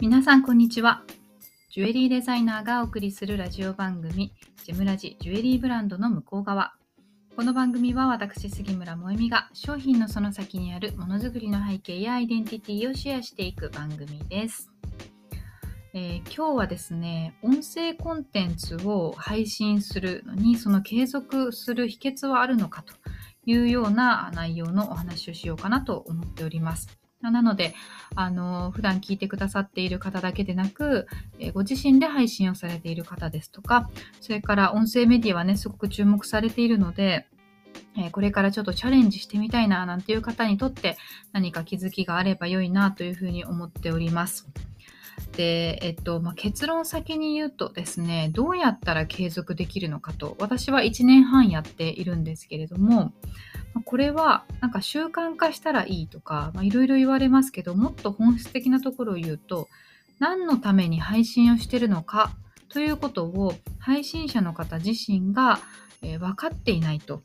皆さんこんにちは。ジュエリーデザイナーがお送りするラジオ番組ジェムラジジュエリーブランドの向こう側。この番組は私杉村萌実が商品のその先にあるものづくりの背景やアイデンティティをシェアしていく番組です。えー、今日はですね、音声コンテンツを配信するのに、その継続する秘訣はあるのかというような内容のお話をしようかなと思っております。なので、あの、普段聞いてくださっている方だけでなく、ご自身で配信をされている方ですとか、それから音声メディアはね、すごく注目されているので、これからちょっとチャレンジしてみたいな、なんていう方にとって何か気づきがあれば良いなというふうに思っております。で、えっと、まあ、結論先に言うとですね、どうやったら継続できるのかと、私は1年半やっているんですけれども、これはなんか習慣化したらいいとかいろいろ言われますけどもっと本質的なところを言うと何のために配信をしてるのかということを配信者の方自身が、えー、分かっていないと。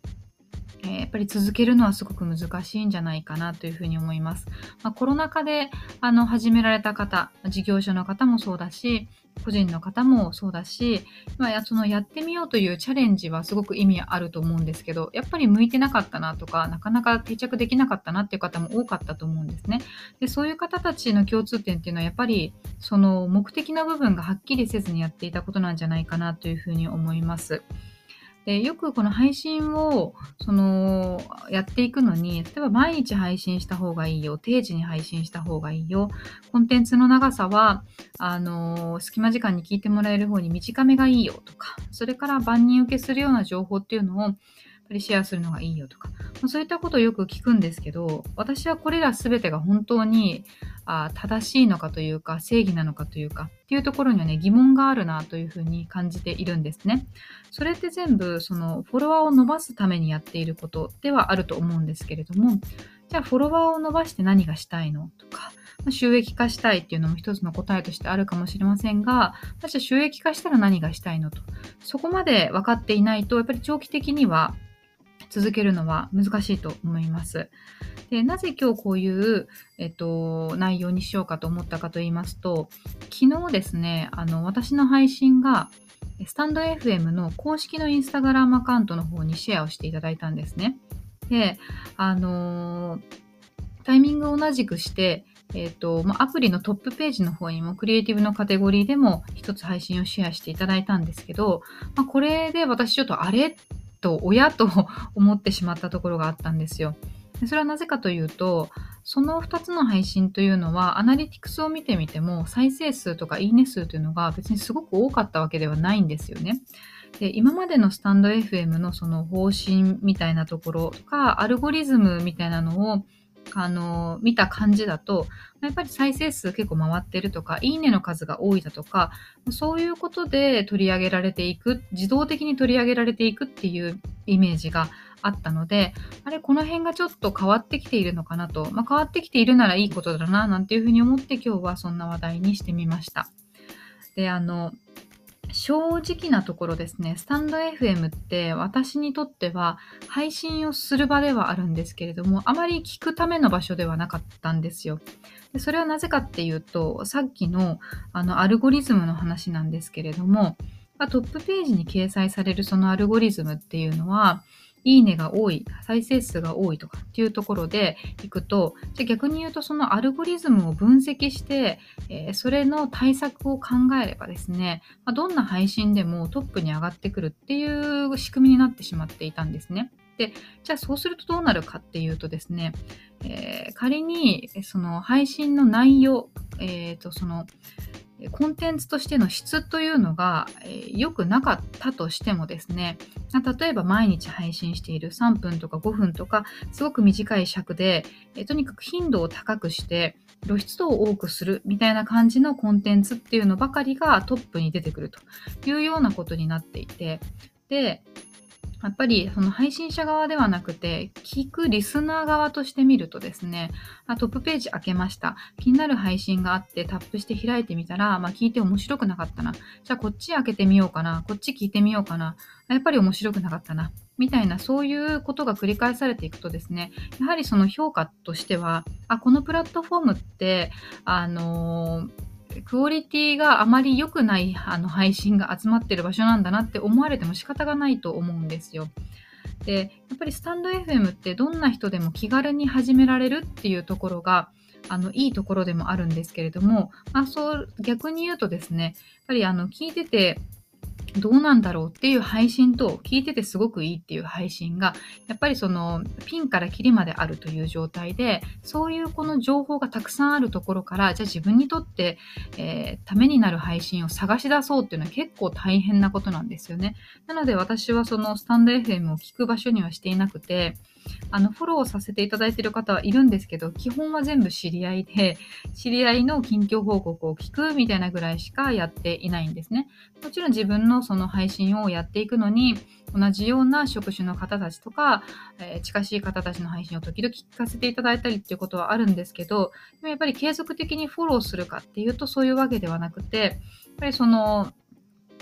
え、やっぱり続けるのはすごく難しいんじゃないかなというふうに思います。まあ、コロナ禍であの始められた方、事業所の方もそうだし、個人の方もそうだし、まあ、そのやってみようというチャレンジはすごく意味あると思うんですけど、やっぱり向いてなかったなとか、なかなか定着できなかったなっていう方も多かったと思うんですね。で、そういう方たちの共通点っていうのはやっぱりその目的な部分がはっきりせずにやっていたことなんじゃないかなというふうに思います。でよくこの配信をそのやっていくのに例えば毎日配信した方がいいよ定時に配信した方がいいよコンテンツの長さはあの隙間時間に聞いてもらえる方に短めがいいよとかそれから万人受けするような情報っていうのをやっぱりシェアするのがいいよとか、そういったことをよく聞くんですけど、私はこれら全てが本当にあ正しいのかというか、正義なのかというか、っていうところにはね、疑問があるなというふうに感じているんですね。それって全部、そのフォロワーを伸ばすためにやっていることではあると思うんですけれども、じゃあフォロワーを伸ばして何がしたいのとか、収益化したいっていうのも一つの答えとしてあるかもしれませんが、私は収益化したら何がしたいのと、そこまで分かっていないと、やっぱり長期的には続けるのは難しいと思います。でなぜ今日こういう、えっと、内容にしようかと思ったかと言いますと昨日ですねあの私の配信がスタンド FM の公式のインスタグラムアカウントの方にシェアをしていただいたんですね。で、あのー、タイミングを同じくして、えっ、ー、と、まアプリのトップページの方にもクリエイティブのカテゴリーでも一つ配信をシェアしていただいたんですけど、まあ、これで私ちょっとあれと親と 思ってしまったところがあったんですよ。でそれはなぜかというと、その2つの配信というのは、アナリティクスを見てみても、再生数とかいいね数というのが別にすごく多かったわけではないんですよね。で今までのスタンド FM のその方針みたいなところとか、アルゴリズムみたいなのをあの、見た感じだと、やっぱり再生数結構回ってるとか、いいねの数が多いだとか、そういうことで取り上げられていく、自動的に取り上げられていくっていうイメージがあったので、あれ、この辺がちょっと変わってきているのかなと、まあ、変わってきているならいいことだな、なんていうふうに思って今日はそんな話題にしてみました。で、あの、正直なところですね、スタンド FM って私にとっては配信をする場ではあるんですけれども、あまり聞くための場所ではなかったんですよ。でそれはなぜかっていうと、さっきのあのアルゴリズムの話なんですけれども、トップページに掲載されるそのアルゴリズムっていうのは、いいねが多い、再生数が多いとかっていうところでいくと、じゃ逆に言うとそのアルゴリズムを分析して、えー、それの対策を考えればですね、まあ、どんな配信でもトップに上がってくるっていう仕組みになってしまっていたんですね。で、じゃあそうするとどうなるかっていうとですね、えー、仮にその配信の内容、えー、とそのコンテンツとしての質というのが良、くなかったとしてもですね、例えば毎日配信している3分とか5分とか、すごく短い尺で、とにかく頻度を高くして、露出度を多くするみたいな感じのコンテンツっていうのばかりがトップに出てくるというようなことになっていて、で、やっぱりその配信者側ではなくて、聞くリスナー側として見るとですね、あトップページ開けました。気になる配信があってタップして開いてみたら、まあ、聞いて面白くなかったな。じゃあこっち開けてみようかな。こっち聞いてみようかな。やっぱり面白くなかったな。みたいな、そういうことが繰り返されていくとですね、やはりその評価としては、あ、このプラットフォームって、あのークオリティがあまり良くないあの配信が集まってる場所なんだなって思われても仕方がないと思うんですよ。でやっぱりスタンド FM ってどんな人でも気軽に始められるっていうところがあのいいところでもあるんですけれども、まあ、そう逆に言うとですねやっぱりあの聞いててどうなんだろうっていう配信と聞いててすごくいいっていう配信がやっぱりそのピンからキリまであるという状態でそういうこの情報がたくさんあるところからじゃあ自分にとって、えー、ためになる配信を探し出そうっていうのは結構大変なことなんですよね。なので私はそのスタンド FM を聞く場所にはしていなくてあの、フォローさせていただいている方はいるんですけど、基本は全部知り合いで、知り合いの近況報告を聞くみたいなぐらいしかやっていないんですね。もちろん自分のその配信をやっていくのに、同じような職種の方たちとか、えー、近しい方たちの配信を時々聞かせていただいたりっていうことはあるんですけど、でもやっぱり継続的にフォローするかっていうとそういうわけではなくて、やっぱりその、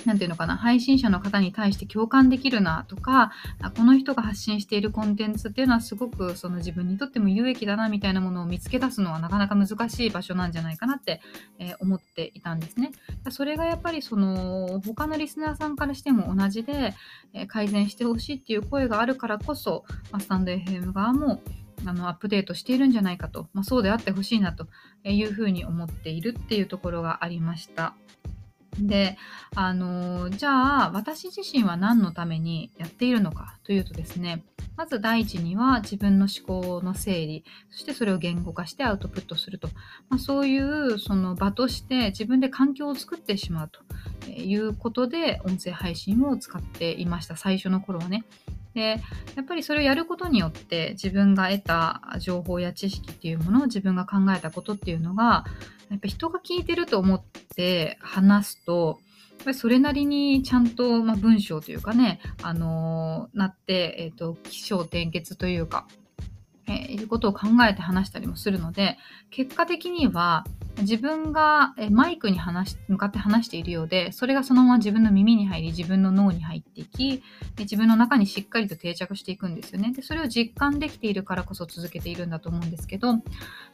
なんていうのかな、配信者の方に対して共感できるなとか、この人が発信しているコンテンツっていうのはすごくその自分にとっても有益だなみたいなものを見つけ出すのはなかなか難しい場所なんじゃないかなって、えー、思っていたんですね。それがやっぱりその他のリスナーさんからしても同じで、えー、改善してほしいっていう声があるからこそ、まあ、スタンド FM 側もあのアップデートしているんじゃないかと、まあ、そうであってほしいなというふうに思っているっていうところがありました。で、あのじゃあ私自身は何のためにやっているのかというとですねまず第一には自分の思考の整理そしてそれを言語化してアウトプットすると、まあ、そういうその場として自分で環境を作ってしまうということで音声配信を使っていました。最初の頃はね。でやっぱりそれをやることによって自分が得た情報や知識っていうものを自分が考えたことっていうのがやっぱ人が聞いてると思って話すとやっぱりそれなりにちゃんと、まあ、文章というかね、あのー、なって、えーと、起承転結というか、えー、いうことを考えて話したりもするので結果的には自分がマイクに話向かって話しているようでそれがそのまま自分の耳に入り自分の脳に入っていきで自分の中にしっかりと定着していくんですよね。でそれを実感できているからこそ続けているんだと思うんですけどやっ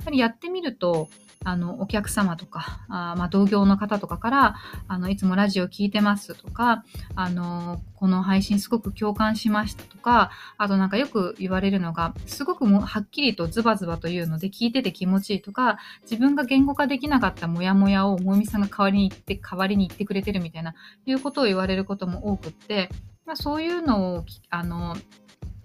ぱりやってみるとあのお客様とかあ、まあ、同業の方とかからあのいつもラジオ聞いてますとかあのこの配信すごく共感しましたとかあとなんかよく言われるのがすごくもはっきりとズバズバというので聞いてて気持ちいいとか自分が言語化できなかったモヤモヤをもみさんが代わりに言って代わりに言ってくれてるみたいないうことを言われることも多くって、まあ、そういうのをあの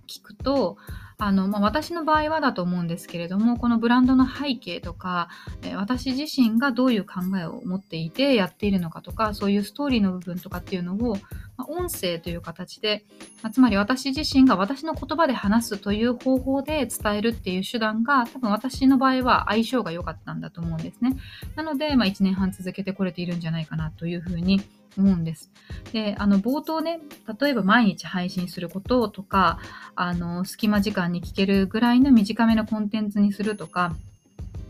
聞くとあの、まあ、私の場合はだと思うんですけれどもこのブランドの背景とか、え私自身がどういう考えを持っていてやっているのかとかそういうストーリーの部分とかっていうのを、まあ、音声という形で、まあ、つまり私自身が私の言葉で話すという方法で伝えるっていう手段が多分私の場合は相性が良かったんだと思うんですね。なので、まあ、1年半続けてこれているんじゃないかなというふうに思うんです。で、あの、冒頭ね、例えば毎日配信することとか、あの、隙間時間に聞けるぐらいの短めのコンテンツにするとか、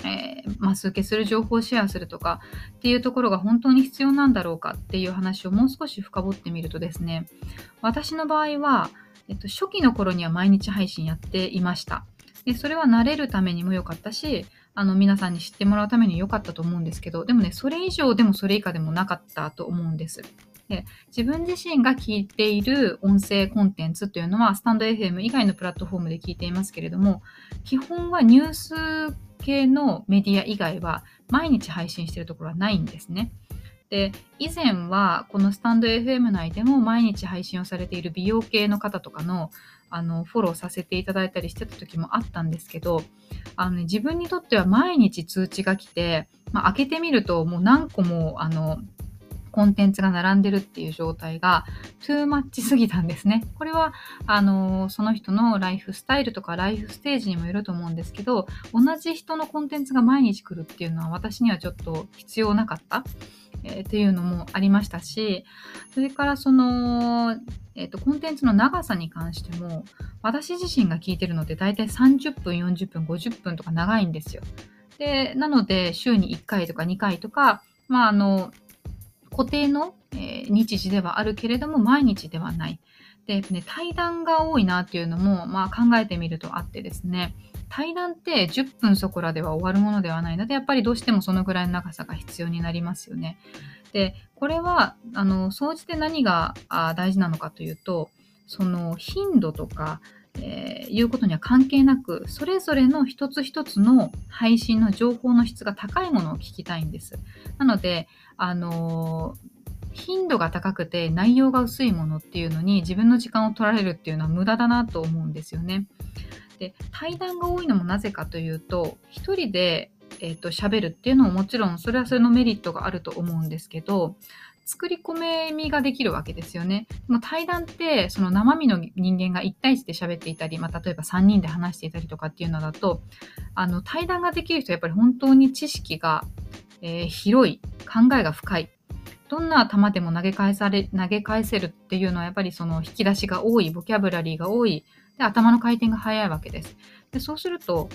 えー、マス受けする情報をシェアするとかっていうところが本当に必要なんだろうかっていう話をもう少し深掘ってみるとですね、私の場合は、えっと、初期の頃には毎日配信やっていました。でそれは慣れるためにも良かったし、あの皆さんに知ってもらうために良かったと思うんですけどでもねそれ以上でもそれ以下でもなかったと思うんです。で自分自身が聞いている音声コンテンツというのはスタンド FM 以外のプラットフォームで聞いていますけれども基本はニュース系のメディア以外は毎日配信しているところはないんですね。で以前はこのスタンド FM 内でも毎日配信をされている美容系の方とかのあのフォローさせていただいたりしてた時もあったんですけどあの、ね、自分にとっては毎日通知が来て、まあ、開けてみるともう何個もあのコンテンツが並んでるっていう状態がトゥーマッチすぎたんですね。これはあのその人のライフスタイルとかライフステージにもよると思うんですけど同じ人のコンテンツが毎日来るっていうのは私にはちょっと必要なかった。えー、っていうのもありましたしそれからその、えーと、コンテンツの長さに関しても私自身が聞いてるので大体30分40分50分とか長いんですよ。でなので週に1回とか2回とか、まあ、あの固定の、えー、日時ではあるけれども毎日ではない。で、ね、対談が多いなっていうのも、まあ、考えてみるとあってですね対談って10分そこらでは終わるものではないのでやっぱりどうしてもそのぐらいの長さが必要になりますよね。でこれはあの総じて何が大事なのかというとその頻度とかえー、いうことには関係なくそれぞれの一つ一つの配信の情報の質が高いものを聞きたいんです。なので、あのー頻度が高くて内容が薄いものっていうのに自分の時間を取られるっていうのは無駄だなと思うんですよね。で対談が多いのもなぜかというと1人で、えーと、喋るっていうのももちろんそれはそれのメリットがあると思うんですけど作り込みができるわけですよね。でも対談ってその生身の人間が1対1で喋っていたり、まあ、例えば3人で話していたりとかっていうのだとあの対談ができる人はやっぱり本当に知識が、えー、広い考えが深いどんな球でも投げ返され、投げ返せるっていうのはやっぱりその引き出しが多い、ボキャブラリーが多い、で頭の回転が速いわけです。でそうすると、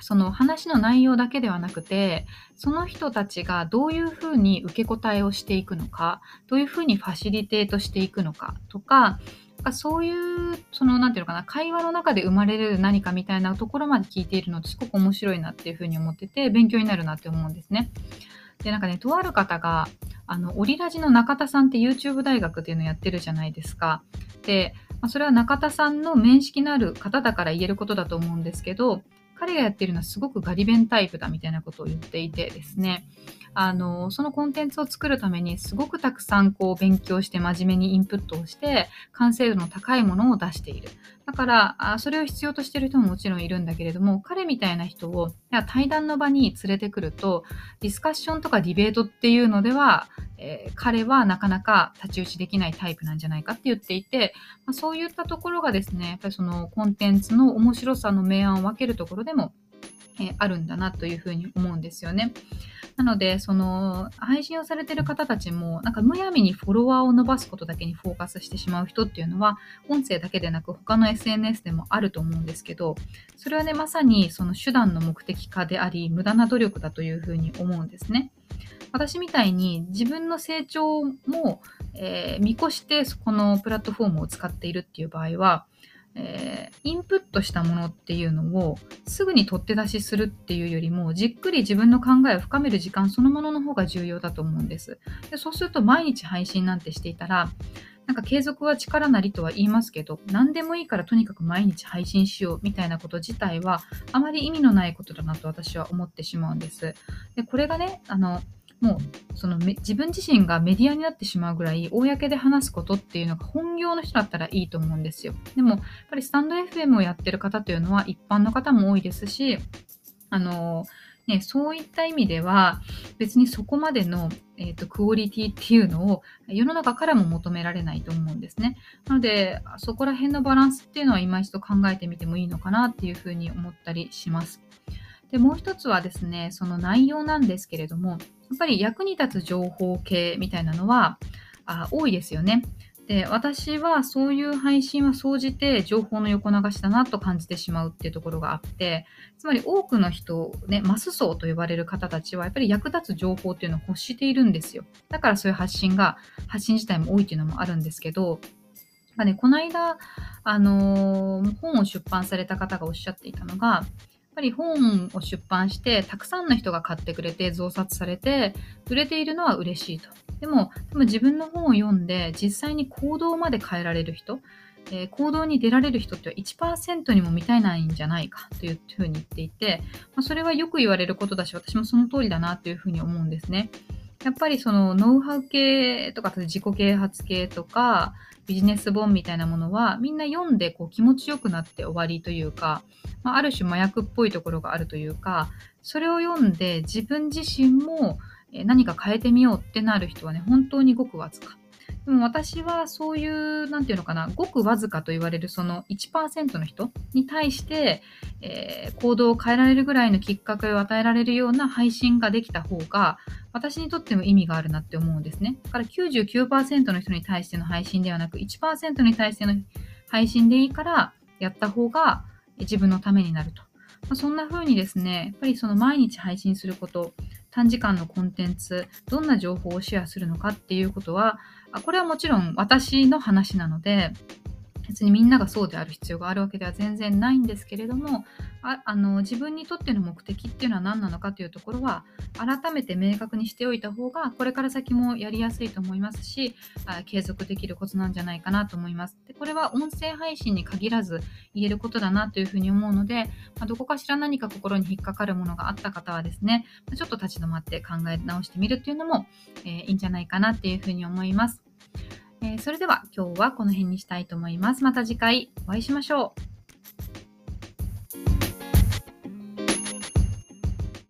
その話の内容だけではなくて、その人たちがどういうふうに受け答えをしていくのか、どういうふうにファシリテートしていくのかとか、そういう、その、なんていうのかな、会話の中で生まれる何かみたいなところまで聞いているのってすごく面白いなっていうふうに思ってて、勉強になるなって思うんですね。で、なんかね、とある方が、あの、オリラジの中田さんって YouTube 大学っていうのやってるじゃないですか。で、まあ、それは中田さんの面識のある方だから言えることだと思うんですけど、彼がやってるのはすごくガリ弁タイプだみたいなことを言っていてですね、あの、そのコンテンツを作るためにすごくたくさんこう勉強して真面目にインプットをして完成度の高いものを出している。だから、あそれを必要としている人ももちろんいるんだけれども、彼みたいな人を対談の場に連れてくると、ディスカッションとかディベートっていうのでは、えー、彼はなかなか太刀打ちできないタイプなんじゃないかって言っていて、まあ、そういったところがですね、やっぱりそのコンテンツの面白さの明暗を分けるところでも、えー、あるんだなというふうに思うんですよね。なので、その、配信をされてる方たちも、なんかむやみにフォロワーを伸ばすことだけにフォーカスしてしまう人っていうのは、音声だけでなく他の SNS でもあると思うんですけど、それはね、まさにその手段の目的化であり、無駄な努力だというふうに思うんですね。私みたいに自分の成長も、えー、見越してこのプラットフォームを使っているっていう場合は、えー、インプットしたものっていうのをすぐに取って出しするっていうよりもじっくり自分の考えを深める時間そのものの方が重要だと思うんです。でそうすると毎日配信なんてしていたらなんか継続は力なりとは言いますけど何でもいいからとにかく毎日配信しようみたいなこと自体はあまり意味のないことだなと私は思ってしまうんです。でこれがねあのもうその自分自身がメディアになってしまうぐらい公で話すことっていうのが本業の人だったらいいと思うんですよ。でもやっぱりスタンド FM をやってる方というのは一般の方も多いですし、あのね、そういった意味では別にそこまでの、えーと、クオリティっていうのを世の中からも求められないと思うんですね。なのでそこら辺のバランスっていうのは今一度考えてみてもいいのかなっていうふうに思ったりします。でもう一つはですねその内容なんですけれどもやっぱり役に立つ情報系みたいなのはあ多いですよね。で私はそういう配信は総じて情報の横流しだなと感じてしまうっていうところがあってつまり多くの人、ね、マス層と呼ばれる方たちはやっぱり役立つ情報っていうのを欲しているんですよだからそういう発信が発信自体も多いっていうのもあるんですけどまあね、この間、あのー、本を出版された方がおっしゃっていたのがぱり本を出版してたくさんの人が買ってくれて増刷されて売れているのは嬉しいと。でもでも自分の本を読んで実際に行動まで変えられる人、えー、行動に出られる人っては1%にも満たないんじゃないかというふうに言っていて、まあ、それはよく言われることだし私もその通りだなというふうに思うんですね。やっぱりそのノウハウ系とか自己啓発系とかビジネス本みたいなものはみんな読んでこう気持ちよくなって終わりというかまあ、ある種麻薬っぽいところがあるというかそれを読んで自分自身も何か変えてみようってなる人はね本当にごくわずか。でも私はそういう、なんていうのかな、ごくわずかと言われるその1%の人に対して、えー、行動を変えられるぐらいのきっかけを与えられるような配信ができた方が、私にとっても意味があるなって思うんですね。だから99%の人に対しての配信ではなく、1%に対しての配信でいいから、やった方が、自分のためになると。まあ、そんな風にですね、やっぱりその毎日配信すること、短時間のコンテンツ、どんな情報をシェアするのかっていうことは、あこれはもちろん私の話なので別にみんながそうである必要があるわけでは全然ないんですけれどもああの自分にとっての目的っていうのは何なのかというところは改めて明確にしておいた方がこれから先もやりやすいと思いますしあ継続できることなんじゃないかなと思いますでこれは音声配信に限らず言えることだなというふうに思うので、まあ、どこかしら何か心に引っかかるものがあった方はですねちょっと立ち止まって考え直してみるっていうのも、えー、いいんじゃないかなっていうふうに思います。えー、それでは今日はこの辺にしたいと思います。また次回お会いしましょう。